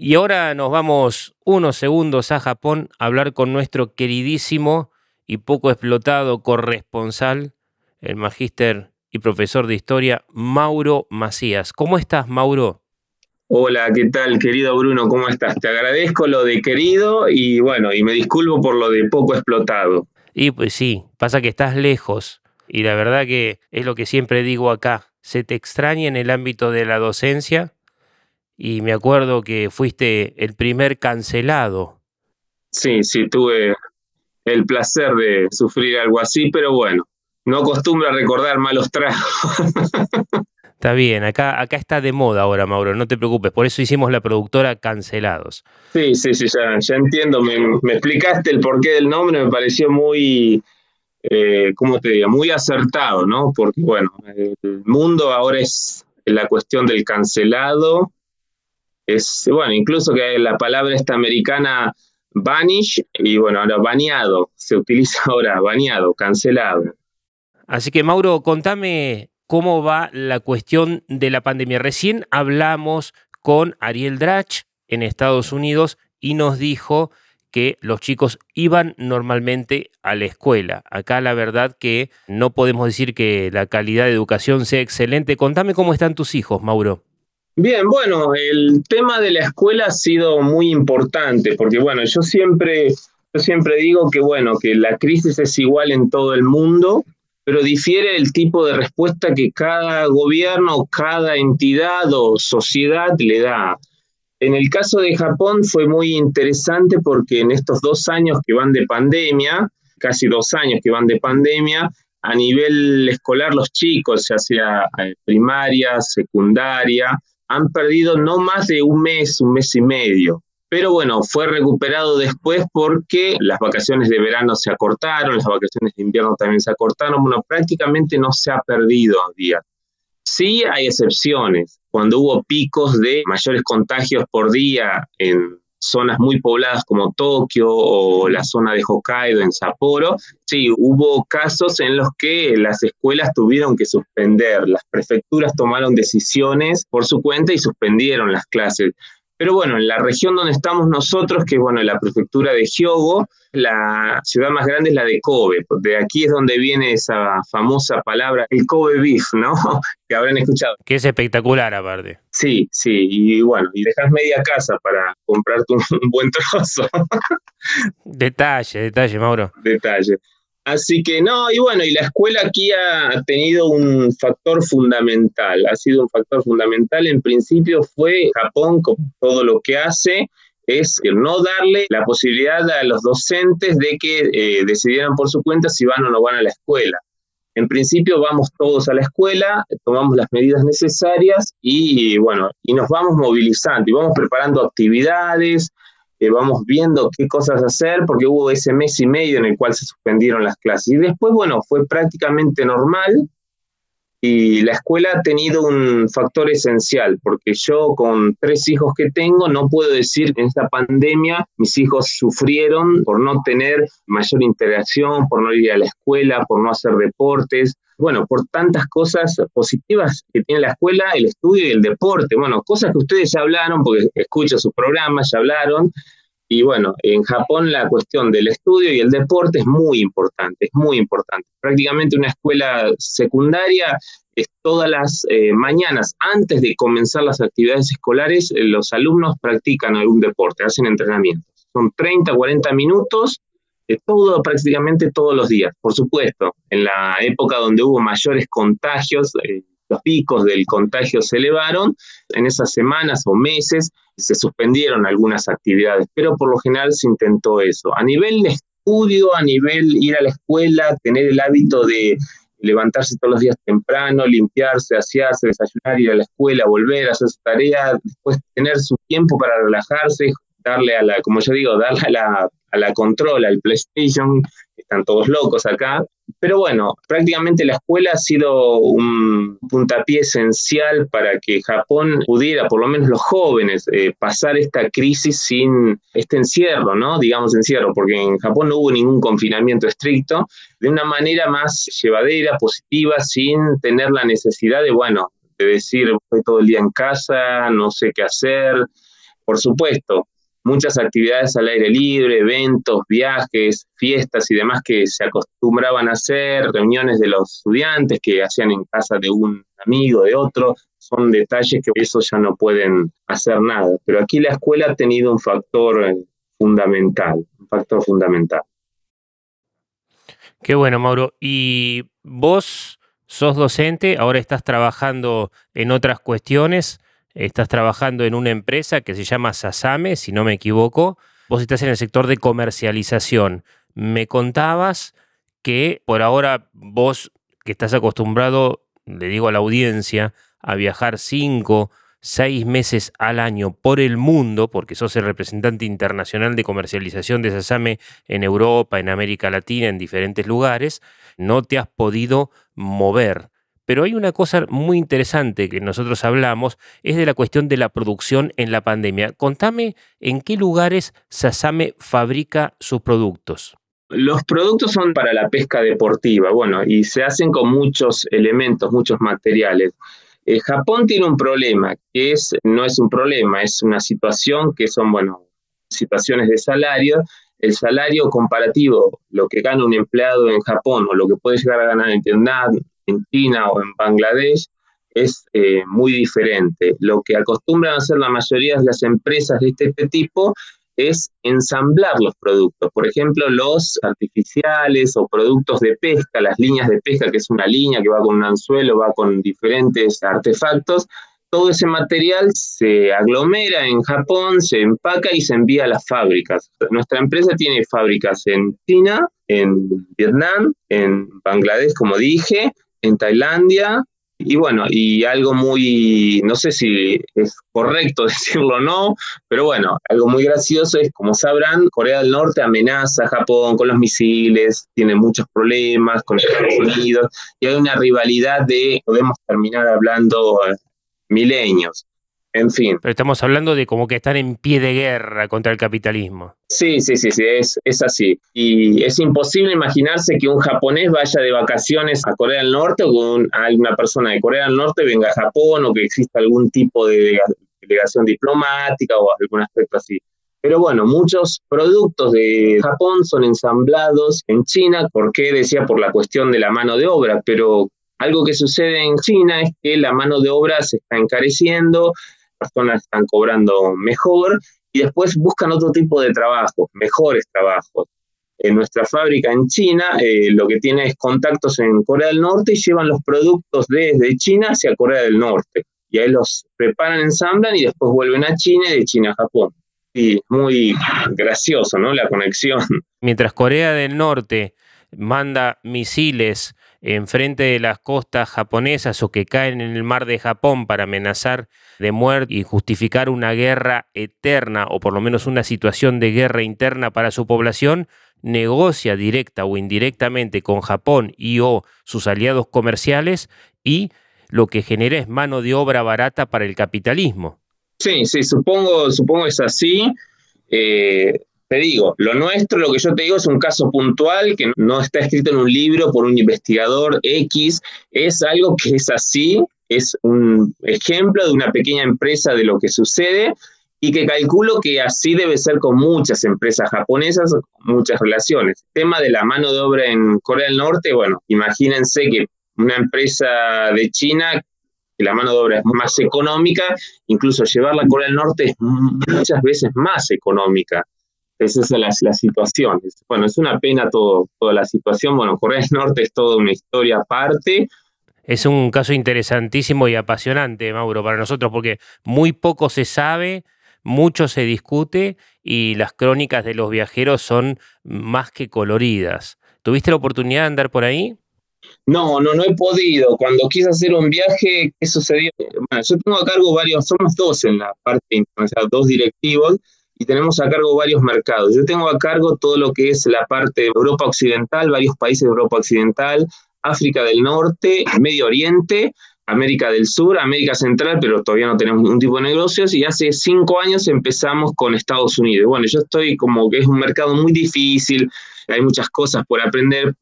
Y ahora nos vamos unos segundos a Japón a hablar con nuestro queridísimo y poco explotado corresponsal, el magíster y profesor de historia, Mauro Macías. ¿Cómo estás, Mauro? Hola, ¿qué tal, querido Bruno? ¿Cómo estás? Te agradezco lo de querido y bueno, y me disculpo por lo de poco explotado. Y pues sí, pasa que estás lejos y la verdad que es lo que siempre digo acá, se te extraña en el ámbito de la docencia y me acuerdo que fuiste el primer cancelado. Sí, sí, tuve el placer de sufrir algo así, pero bueno, no acostumbro a recordar malos tragos. Está bien, acá, acá está de moda ahora, Mauro, no te preocupes, por eso hicimos la productora Cancelados. Sí, sí, sí, ya, ya entiendo, me, me, explicaste el porqué del nombre, me pareció muy, eh, ¿cómo te digo? Muy acertado, ¿no? Porque, bueno, el mundo ahora es la cuestión del cancelado, es, bueno, incluso que la palabra esta americana vanish y bueno, ahora baneado, se utiliza ahora baneado, cancelado. Así que Mauro, contame cómo va la cuestión de la pandemia. Recién hablamos con Ariel Drach en Estados Unidos y nos dijo que los chicos iban normalmente a la escuela. Acá la verdad que no podemos decir que la calidad de educación sea excelente. Contame cómo están tus hijos, Mauro. Bien, bueno, el tema de la escuela ha sido muy importante, porque bueno, yo siempre, yo siempre digo que bueno, que la crisis es igual en todo el mundo, pero difiere el tipo de respuesta que cada gobierno, cada entidad o sociedad le da. En el caso de Japón fue muy interesante porque en estos dos años que van de pandemia, casi dos años que van de pandemia, a nivel escolar los chicos, ya sea eh, primaria, secundaria, han perdido no más de un mes, un mes y medio. Pero bueno, fue recuperado después porque las vacaciones de verano se acortaron, las vacaciones de invierno también se acortaron. Bueno, prácticamente no se ha perdido día. Sí hay excepciones. Cuando hubo picos de mayores contagios por día en zonas muy pobladas como Tokio o la zona de Hokkaido en Sapporo, sí, hubo casos en los que las escuelas tuvieron que suspender, las prefecturas tomaron decisiones por su cuenta y suspendieron las clases. Pero bueno, en la región donde estamos nosotros, que es bueno, la prefectura de Hyogo, la ciudad más grande es la de Kobe. De aquí es donde viene esa famosa palabra, el Kobe beef, ¿no? que habrán escuchado. Que es espectacular aparte. Sí, sí, y bueno, y dejas media casa para comprarte un, un buen trozo. detalle, detalle, Mauro. Detalle. Así que no, y bueno, y la escuela aquí ha tenido un factor fundamental, ha sido un factor fundamental. En principio fue Japón, con todo lo que hace, es no darle la posibilidad a los docentes de que eh, decidieran por su cuenta si van o no van a la escuela. En principio vamos todos a la escuela, tomamos las medidas necesarias y bueno, y nos vamos movilizando y vamos preparando actividades, vamos viendo qué cosas hacer, porque hubo ese mes y medio en el cual se suspendieron las clases. Y después, bueno, fue prácticamente normal y la escuela ha tenido un factor esencial, porque yo con tres hijos que tengo no puedo decir que en esta pandemia mis hijos sufrieron por no tener mayor interacción, por no ir a la escuela, por no hacer deportes, bueno, por tantas cosas positivas que tiene la escuela, el estudio y el deporte. Bueno, cosas que ustedes ya hablaron, porque escucho sus programas, ya hablaron. Y bueno, en Japón la cuestión del estudio y el deporte es muy importante, es muy importante. Prácticamente una escuela secundaria es todas las eh, mañanas, antes de comenzar las actividades escolares, eh, los alumnos practican algún deporte, hacen entrenamientos. Son 30, 40 minutos todo, prácticamente todos los días. Por supuesto, en la época donde hubo mayores contagios, eh, los picos del contagio se elevaron, en esas semanas o meses se suspendieron algunas actividades, pero por lo general se intentó eso. A nivel de estudio, a nivel ir a la escuela, tener el hábito de levantarse todos los días temprano, limpiarse, asearse, desayunar, ir a la escuela, volver a hacer su tarea, después tener su tiempo para relajarse, darle a la, como yo digo, darle a la, a la control, al PlayStation, están todos locos acá. Pero bueno, prácticamente la escuela ha sido un puntapié esencial para que Japón pudiera, por lo menos los jóvenes, eh, pasar esta crisis sin este encierro, ¿no? Digamos encierro, porque en Japón no hubo ningún confinamiento estricto, de una manera más llevadera, positiva, sin tener la necesidad de, bueno, de decir, estoy todo el día en casa, no sé qué hacer, por supuesto, muchas actividades al aire libre, eventos, viajes, fiestas y demás que se acostumbraban a hacer, reuniones de los estudiantes que hacían en casa de un amigo, de otro, son detalles que eso ya no pueden hacer nada. Pero aquí la escuela ha tenido un factor eh, fundamental, un factor fundamental. Qué bueno, Mauro. Y vos sos docente, ahora estás trabajando en otras cuestiones, estás trabajando en una empresa que se llama Sasame, si no me equivoco. Vos estás en el sector de comercialización. Me contabas que por ahora vos, que estás acostumbrado, le digo a la audiencia, a viajar cinco, seis meses al año por el mundo, porque sos el representante internacional de comercialización de Sasame en Europa, en América Latina, en diferentes lugares, no te has podido mover. Pero hay una cosa muy interesante que nosotros hablamos, es de la cuestión de la producción en la pandemia. Contame en qué lugares Sasame fabrica sus productos. Los productos son para la pesca deportiva, bueno, y se hacen con muchos elementos, muchos materiales. Eh, Japón tiene un problema, que es, no es un problema, es una situación que son, bueno, situaciones de salario. El salario comparativo, lo que gana un empleado en Japón o lo que puede llegar a ganar en Vietnam, en China o en Bangladesh, es eh, muy diferente. Lo que acostumbran hacer la mayoría de las empresas de este tipo es ensamblar los productos. Por ejemplo, los artificiales o productos de pesca, las líneas de pesca, que es una línea que va con un anzuelo, va con diferentes artefactos. Todo ese material se aglomera en Japón, se empaca y se envía a las fábricas. Nuestra empresa tiene fábricas en China, en Vietnam, en Bangladesh, como dije, en Tailandia, y bueno, y algo muy, no sé si es correcto decirlo o no, pero bueno, algo muy gracioso es, como sabrán, Corea del Norte amenaza a Japón con los misiles, tiene muchos problemas con Estados Unidos, y hay una rivalidad de, podemos terminar hablando eh, milenios. En fin. Pero estamos hablando de como que están en pie de guerra contra el capitalismo. Sí, sí, sí, sí, es, es así. Y es imposible imaginarse que un japonés vaya de vacaciones a Corea del Norte o que alguna persona de Corea del Norte venga a Japón o que exista algún tipo de delegación diplomática o algún aspecto así. Pero bueno, muchos productos de Japón son ensamblados en China, ¿por qué? Decía por la cuestión de la mano de obra, pero algo que sucede en China es que la mano de obra se está encareciendo, personas están cobrando mejor y después buscan otro tipo de trabajos, mejores trabajos. En nuestra fábrica en China eh, lo que tiene es contactos en Corea del Norte y llevan los productos desde China hacia Corea del Norte. Y ahí los preparan, ensamblan y después vuelven a China y de China a Japón. Y muy gracioso, ¿no? La conexión. Mientras Corea del Norte manda misiles enfrente de las costas japonesas o que caen en el mar de Japón para amenazar de muerte y justificar una guerra eterna o por lo menos una situación de guerra interna para su población, negocia directa o indirectamente con Japón y o sus aliados comerciales y lo que genera es mano de obra barata para el capitalismo. Sí, sí, supongo, supongo es así. Eh, te digo, lo nuestro, lo que yo te digo es un caso puntual que no está escrito en un libro por un investigador X, es algo que es así, es un ejemplo de una pequeña empresa de lo que sucede y que calculo que así debe ser con muchas empresas japonesas, muchas relaciones. El tema de la mano de obra en Corea del Norte, bueno, imagínense que una empresa de China, que la mano de obra es más económica, incluso llevarla a Corea del Norte es muchas veces más económica. Esa es la, la situación. Bueno, es una pena todo, toda la situación. Bueno, Corea del Norte es toda una historia aparte. Es un caso interesantísimo y apasionante, Mauro, para nosotros, porque muy poco se sabe, mucho se discute y las crónicas de los viajeros son más que coloridas. ¿Tuviste la oportunidad de andar por ahí? No, no, no he podido. Cuando quise hacer un viaje, ¿qué sucedió? Bueno, yo tengo a cargo varios, somos dos en la parte internacional, dos directivos, y tenemos a cargo varios mercados. Yo tengo a cargo todo lo que es la parte de Europa Occidental, varios países de Europa Occidental, África del Norte, Medio Oriente, América del Sur, América Central, pero todavía no tenemos ningún tipo de negocios y hace cinco años empezamos con Estados Unidos. Bueno, yo estoy como que es un mercado muy difícil, hay muchas cosas por aprender,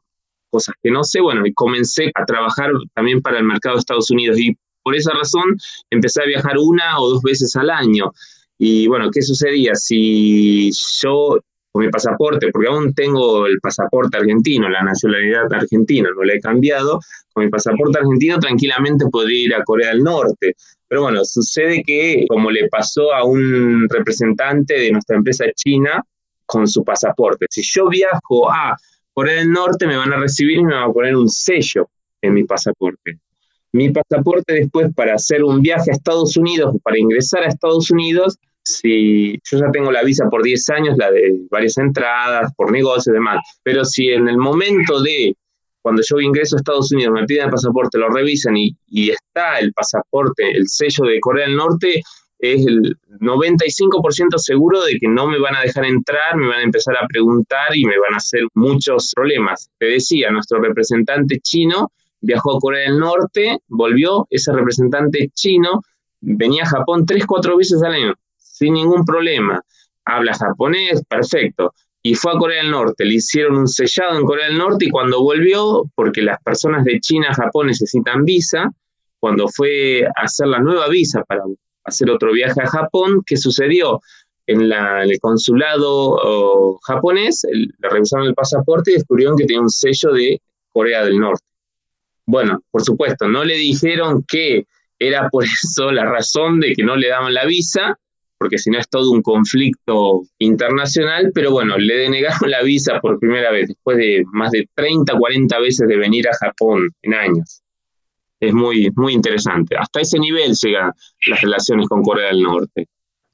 cosas que no sé, bueno, y comencé a trabajar también para el mercado de Estados Unidos y por esa razón empecé a viajar una o dos veces al año. Y bueno, ¿qué sucedía? Si yo con mi pasaporte, porque aún tengo el pasaporte argentino, la nacionalidad argentina, no la he cambiado, con mi pasaporte argentino tranquilamente podría ir a Corea del Norte. Pero bueno, sucede que, como le pasó a un representante de nuestra empresa china con su pasaporte, si yo viajo a Corea del Norte, me van a recibir y me van a poner un sello en mi pasaporte. Mi pasaporte después para hacer un viaje a Estados Unidos, para ingresar a Estados Unidos, si yo ya tengo la visa por 10 años, la de varias entradas, por negocios y demás, pero si en el momento de cuando yo ingreso a Estados Unidos me piden el pasaporte, lo revisan y, y está el pasaporte, el sello de Corea del Norte, es el 95% seguro de que no me van a dejar entrar, me van a empezar a preguntar y me van a hacer muchos problemas. Te decía, nuestro representante chino viajó a Corea del Norte, volvió, ese representante chino venía a Japón tres, cuatro veces al año sin ningún problema. Habla japonés, perfecto. Y fue a Corea del Norte, le hicieron un sellado en Corea del Norte y cuando volvió, porque las personas de China a Japón necesitan visa, cuando fue a hacer la nueva visa para hacer otro viaje a Japón, ¿qué sucedió? En, el consulado japonés le revisaron el pasaporte y descubrieron que tenía un sello de Corea del Norte. Bueno, por supuesto, no le dijeron que era por eso la razón de que no le daban la visa, porque si no es todo un conflicto internacional, pero bueno, le denegaron la visa por primera vez, después de más de 30, 40 veces de venir a Japón en años. Es muy, muy interesante. Hasta ese nivel llegan las relaciones con Corea del Norte.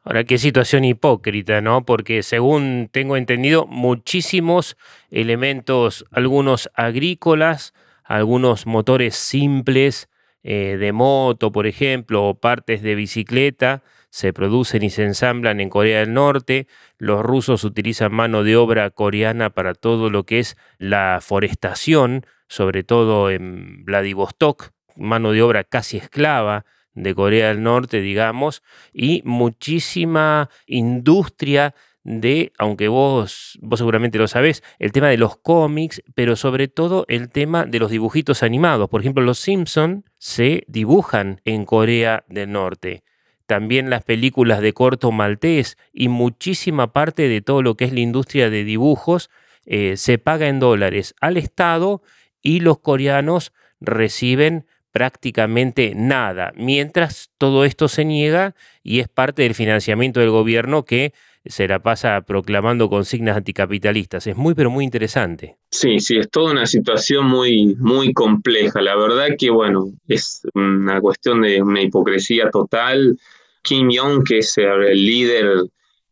Ahora, qué situación hipócrita, ¿no? Porque según tengo entendido, muchísimos elementos, algunos agrícolas, algunos motores simples eh, de moto, por ejemplo, o partes de bicicleta, se producen y se ensamblan en Corea del Norte. Los rusos utilizan mano de obra coreana para todo lo que es la forestación, sobre todo en Vladivostok, mano de obra casi esclava de Corea del Norte, digamos, y muchísima industria de, aunque vos, vos seguramente lo sabés, el tema de los cómics, pero sobre todo el tema de los dibujitos animados. Por ejemplo, los Simpson se dibujan en Corea del Norte también las películas de corto maltés y muchísima parte de todo lo que es la industria de dibujos eh, se paga en dólares al Estado y los coreanos reciben prácticamente nada, mientras todo esto se niega y es parte del financiamiento del gobierno que se la pasa proclamando consignas anticapitalistas. Es muy, pero muy interesante. Sí, sí, es toda una situación muy, muy compleja. La verdad que, bueno, es una cuestión de una hipocresía total. Kim Jong, que es el líder,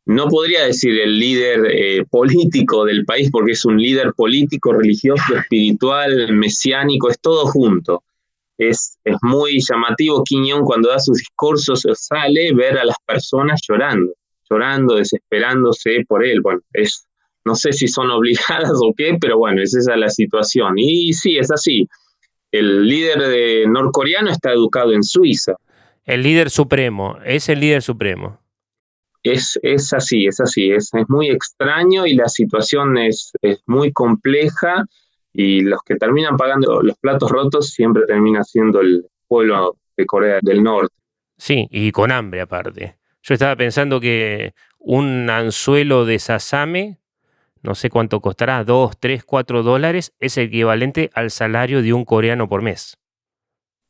no podría decir el líder eh, político del país, porque es un líder político, religioso, espiritual, mesiánico, es todo junto. Es, es muy llamativo Kim Jong cuando da sus discursos, sale ver a las personas llorando, llorando, desesperándose por él. Bueno, es, no sé si son obligadas o qué, pero bueno, es esa la situación. Y sí, es así. El líder de norcoreano está educado en Suiza. El líder supremo, es el líder supremo. Es, es así, es así, es, es, muy extraño y la situación es, es, muy compleja y los que terminan pagando los platos rotos siempre termina siendo el pueblo de Corea del Norte. Sí, y con hambre aparte. Yo estaba pensando que un anzuelo de sasame, no sé cuánto costará, 2, 3, 4 dólares, es equivalente al salario de un coreano por mes.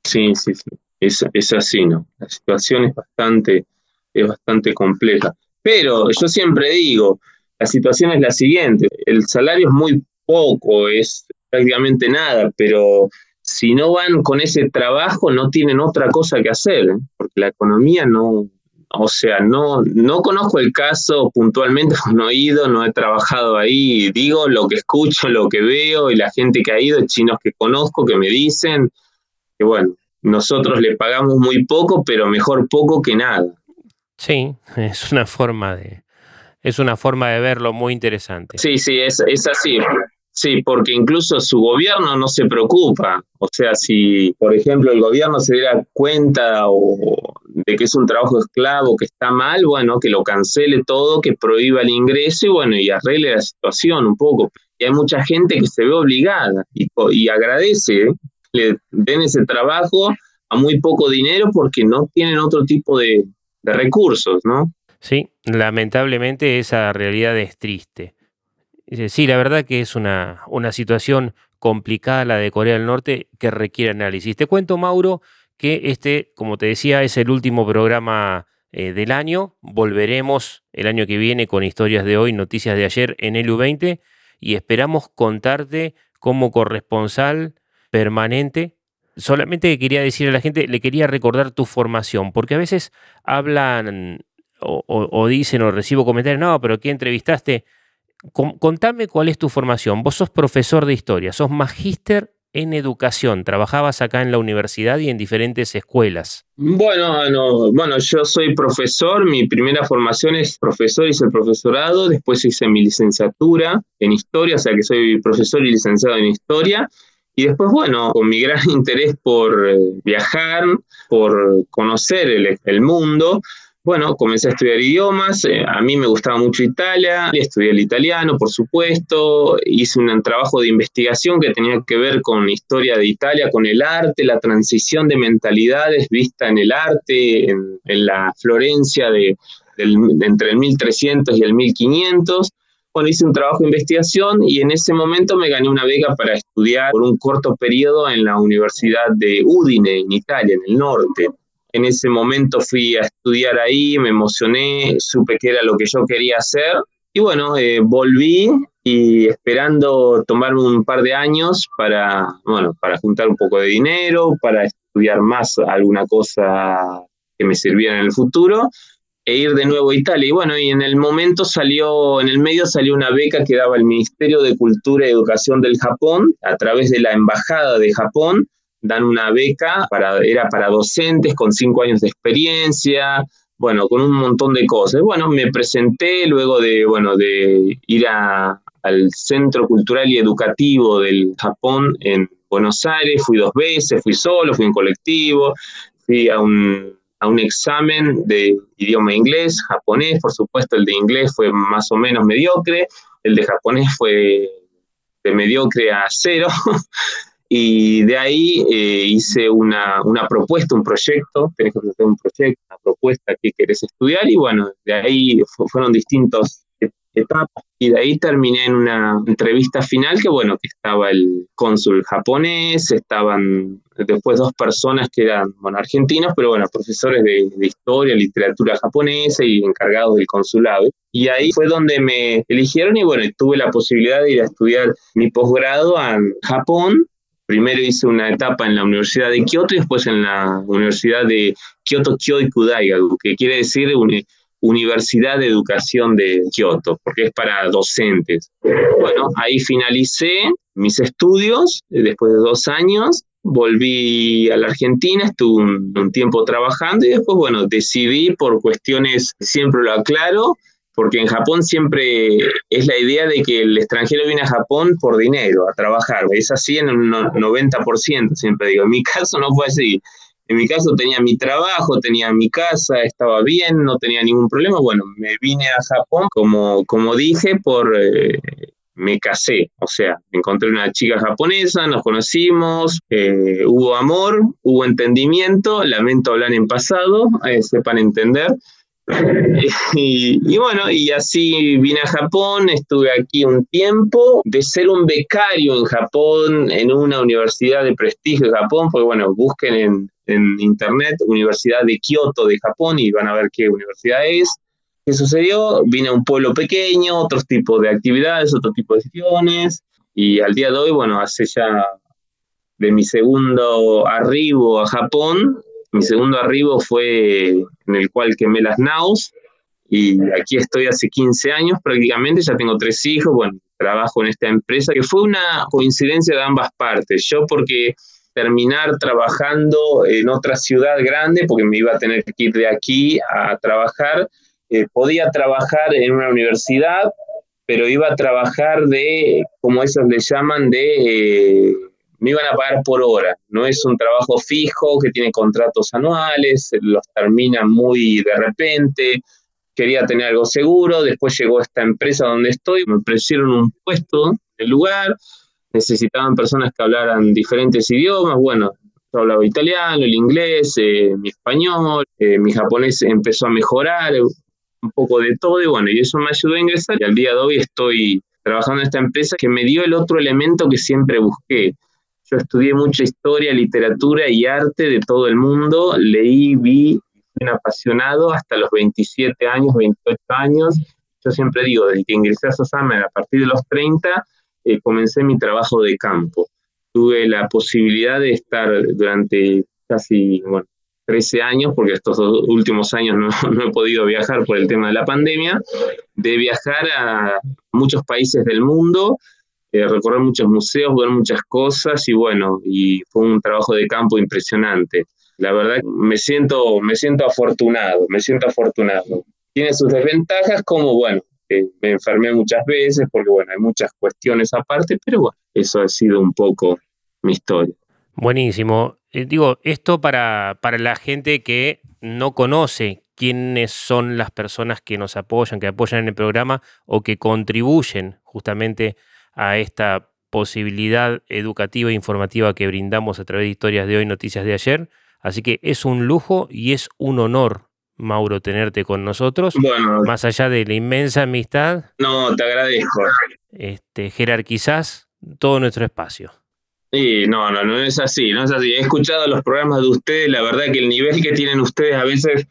Sí, sí, sí es, es así, ¿no? La situación es bastante, es bastante compleja. Pero yo siempre digo, la situación es la siguiente, el salario es muy poco, es prácticamente nada, pero si no van con ese trabajo no tienen otra cosa que hacer, ¿eh? porque la economía no, o sea, no, no conozco el caso puntualmente, no he ido, no he trabajado ahí, digo lo que escucho, lo que veo y la gente que ha ido, chinos que conozco, que me dicen, que bueno, nosotros le pagamos muy poco, pero mejor poco que nada. Sí, es una forma de, es una forma de verlo muy interesante. Sí, sí, es, es así. Sí, porque incluso su gobierno no se preocupa. O sea, si, por ejemplo, el gobierno se diera cuenta o, de que es un trabajo esclavo, que está mal, bueno, que lo cancele todo, que prohíba el ingreso y bueno, y arregle la situación un poco. Y hay mucha gente que se ve obligada y, y agradece ¿eh? le den ese trabajo a muy poco dinero porque no tienen otro tipo de, recursos, ¿no? Sí, lamentablemente esa realidad es triste. Sí, la verdad que es una, una situación complicada la de Corea del Norte que requiere análisis. Te cuento, Mauro, que este, como te decía, es el último programa eh, del año. Volveremos el año que viene con historias de hoy, noticias de ayer en el U20 y esperamos contarte como corresponsal permanente. Solamente quería decir a la gente, le quería recordar tu formación, porque a veces hablan o, dicen o recibo comentarios, no, pero ¿qué entrevistaste? contame cuál es tu formación. Vos sos profesor de historia, sos magíster en educación, trabajabas acá en la universidad y en diferentes escuelas. Bueno, bueno, yo soy profesor, mi primera formación es profesor, hice el profesorado, después hice mi licenciatura en historia, o sea que soy profesor y licenciado en historia. Y después, bueno, con mi gran interés por eh, viajar, por conocer el, el mundo, bueno, comencé a estudiar idiomas, eh, a mí me gustaba mucho Italia, estudié el italiano, por supuesto, hice un trabajo de investigación que tenía que ver con la historia de Italia, con el arte, la transición de mentalidades vista en el arte, en, la Florencia de, entre el 1300 y el 1500. Bueno, hice un trabajo de investigación y en ese momento me gané una beca para estudiar por un corto periodo en la Universidad de Udine, en Italia, en el norte. En ese momento fui a estudiar ahí, me emocioné, supe que era lo que yo quería hacer y bueno, eh, volví y esperando tomarme un par de años para, bueno, para juntar un poco de dinero, para estudiar más alguna cosa que me sirviera en el futuro e ir de nuevo a Italia. Y bueno, y en el momento salió, en el medio salió una beca que daba el Ministerio de Cultura y Educación del Japón a través de la Embajada de Japón dan una beca, para, era para docentes con cinco años de experiencia, bueno, con un montón de cosas. Bueno, me presenté luego de, bueno, de ir al Centro Cultural y Educativo del Japón en Buenos Aires, fui dos veces, fui solo, fui en colectivo, fui a un, a un examen de idioma inglés, japonés, por supuesto el de inglés fue más o menos mediocre, el de japonés fue de mediocre a cero, Y de ahí eh, hice una, una, propuesta, un proyecto, tenés que hacer un proyecto, una propuesta que querés estudiar y bueno, de ahí fueron distintos etapas y de ahí terminé en una entrevista final que bueno, que estaba el cónsul japonés, estaban después dos personas que eran, bueno, argentinos, pero bueno, profesores de, de historia, literatura japonesa y encargados del consulado. Y ahí fue donde me eligieron y bueno, tuve la posibilidad de ir a estudiar mi posgrado en Japón Primero hice una etapa en la Universidad de Kioto y después en la Universidad de Kyoto Kyoiku Daigaku, que quiere decir Universidad de Educación de Kioto, porque es para docentes. Bueno, ahí finalicé mis estudios después de dos años. Volví a la Argentina, estuve un tiempo trabajando y después, bueno, decidí por cuestiones, siempre lo aclaro, porque en Japón siempre es la idea de que el extranjero viene a Japón por dinero, a trabajar. Es así en un 90%, siempre digo. En mi caso no fue así. En mi caso tenía mi trabajo, tenía mi casa, estaba bien, no tenía ningún problema. Bueno, me vine a Japón, como, como dije, por... Eh, me casé, o sea, encontré una chica japonesa, nos conocimos, eh, hubo amor, hubo entendimiento, lamento hablar en pasado, eh, sepan entender, y, bueno, y así vine a Japón, estuve aquí un tiempo, de ser un becario en Japón, en una universidad de prestigio de Japón, porque bueno, busquen en, internet Universidad de Kioto de Japón y van a ver qué universidad es. ¿Qué sucedió? Vine a un pueblo pequeño, otros tipos de actividades, otro tipo de sesiones, y al día de hoy, bueno, hace ya de mi segundo arribo a Japón, mi segundo arribo fue en el cual quemé las naus y aquí estoy hace 15 años prácticamente, ya tengo tres hijos, bueno, trabajo en esta empresa, que fue una coincidencia de ambas partes. Yo porque terminar trabajando en otra ciudad grande, porque me iba a tener que ir de aquí a trabajar, eh, podía trabajar en una universidad, pero iba a trabajar de, como ellos le llaman, de... Eh, me iban a pagar por hora, no es un trabajo fijo que tiene contratos anuales, los terminan muy de repente, quería tener algo seguro, después llegó esta empresa donde estoy, me ofrecieron un puesto en el lugar, necesitaban personas que hablaran diferentes idiomas, bueno, yo hablaba italiano, el inglés, eh, mi español, eh, mi japonés empezó a mejorar, un poco de todo y bueno, y eso me ayudó a ingresar. Y al día de hoy estoy trabajando en esta empresa que me dio el otro elemento que siempre busqué. Yo estudié mucha historia, literatura y arte de todo el mundo, leí, vi, fui un apasionado hasta los 27 años, 28 años. Yo siempre digo, desde que ingresé a Sosama a partir de los 30, eh, comencé mi trabajo de campo. Tuve la posibilidad de estar durante casi, bueno, 13 años, porque estos últimos años no, he podido viajar por el tema de la pandemia, de viajar a muchos países del mundo, recorrer muchos museos, ver muchas cosas y bueno, y fue un trabajo de campo impresionante. La verdad, me siento, me siento afortunado, me siento afortunado. Tiene sus desventajas como, bueno, me enfermé muchas veces porque, bueno, hay muchas cuestiones aparte, pero bueno, eso ha sido un poco mi historia. Buenísimo. Eh, digo, esto para, para la gente que no conoce quiénes son las personas que nos apoyan, que apoyan en el programa o que contribuyen justamente a esta posibilidad educativa e informativa que brindamos a través de historias de hoy, noticias de ayer. Así que es un lujo y es un honor, Mauro, tenerte con nosotros. Bueno, más allá de la inmensa amistad. No, te agradezco. Este, jerarquizás todo nuestro espacio. Sí, no, no, no es así, no es así. He escuchado los programas de ustedes, la verdad que el nivel que tienen ustedes a veces,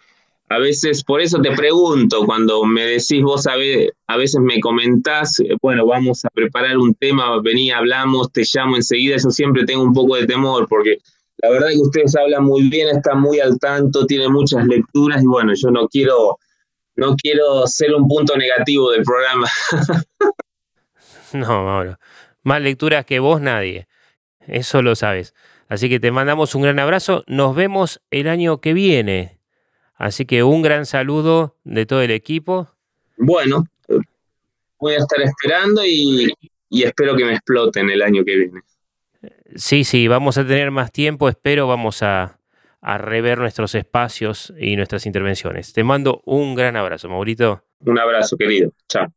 a veces, por eso te pregunto, cuando me decís vos a veces, a veces me comentás, eh, bueno, vamos a preparar un tema, vení, hablamos, te llamo enseguida, yo siempre tengo un poco de temor, porque la verdad que ustedes hablan muy bien, están muy al tanto, tienen muchas lecturas, y bueno, yo no quiero, no quiero ser un punto negativo del programa. no, Mauro. Más lecturas que vos nadie eso lo sabes. Así que te mandamos un gran abrazo. Nos vemos el año que viene. Así que un gran saludo de todo el equipo. Bueno, voy a estar esperando y, espero que me exploten el año que viene. Sí, sí, vamos a tener más tiempo. Espero vamos a, a rever nuestros espacios y nuestras intervenciones. Te mando un gran abrazo, Maurito. Un abrazo, querido. Chao.